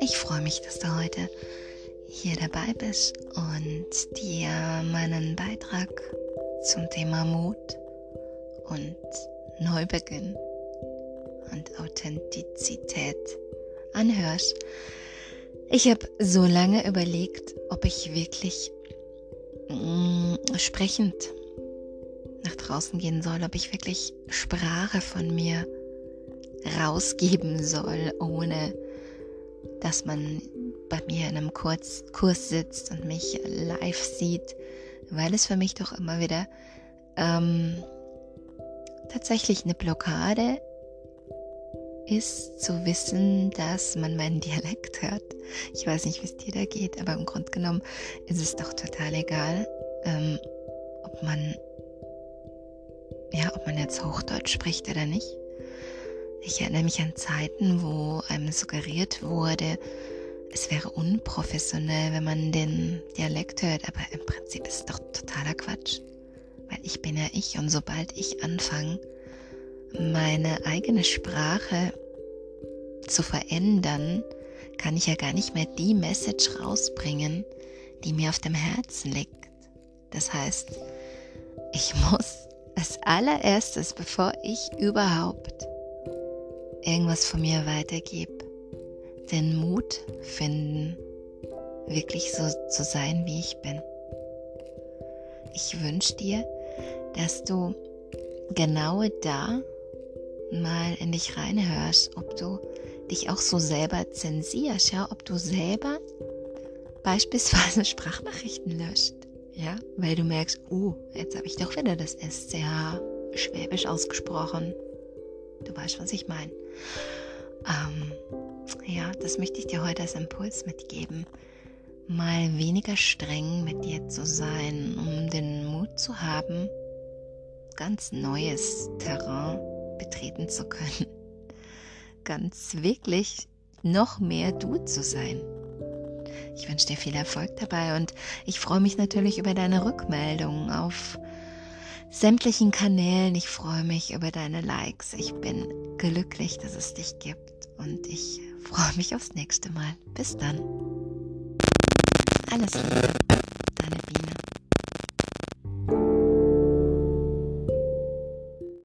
Ich freue mich, dass du heute hier dabei bist und dir meinen Beitrag zum Thema Mut und Neubeginn und Authentizität anhörst. Ich habe so lange überlegt, ob ich wirklich mm, sprechend nach draußen gehen soll, ob ich wirklich Sprache von mir rausgeben soll, ohne dass man bei mir in einem Kurs, Kurs sitzt und mich live sieht, weil es für mich doch immer wieder ähm, tatsächlich eine Blockade ist zu wissen, dass man meinen Dialekt hört. Ich weiß nicht, wie es dir da geht, aber im Grunde genommen ist es doch total egal, ähm, ob man ja, ob man jetzt Hochdeutsch spricht oder nicht. Ich erinnere mich an Zeiten, wo einem suggeriert wurde, es wäre unprofessionell, wenn man den Dialekt hört, aber im Prinzip ist es doch totaler Quatsch. Weil ich bin ja ich und sobald ich anfange, meine eigene Sprache zu verändern, kann ich ja gar nicht mehr die Message rausbringen, die mir auf dem Herzen liegt. Das heißt, ich muss als allererstes, bevor ich überhaupt irgendwas von mir weitergebe, den Mut finden, wirklich so zu sein, wie ich bin. Ich wünsche dir, dass du genau da mal in dich reinhörst, ob du dich auch so selber zensierst, ja, ob du selber beispielsweise Sprachnachrichten löscht, ja, weil du merkst, oh, jetzt habe ich doch wieder das SCH schwäbisch ausgesprochen. Du weißt, was ich meine. Ähm, ja, das möchte ich dir heute als Impuls mitgeben, mal weniger streng mit dir zu sein, um den Mut zu haben, ganz neues Terrain betreten zu können. Ganz wirklich noch mehr du zu sein. Ich wünsche dir viel Erfolg dabei und ich freue mich natürlich über deine Rückmeldung auf sämtlichen Kanälen. Ich freue mich über deine Likes. Ich bin glücklich, dass es dich gibt und ich freue mich aufs nächste Mal. Bis dann. Alles Liebe.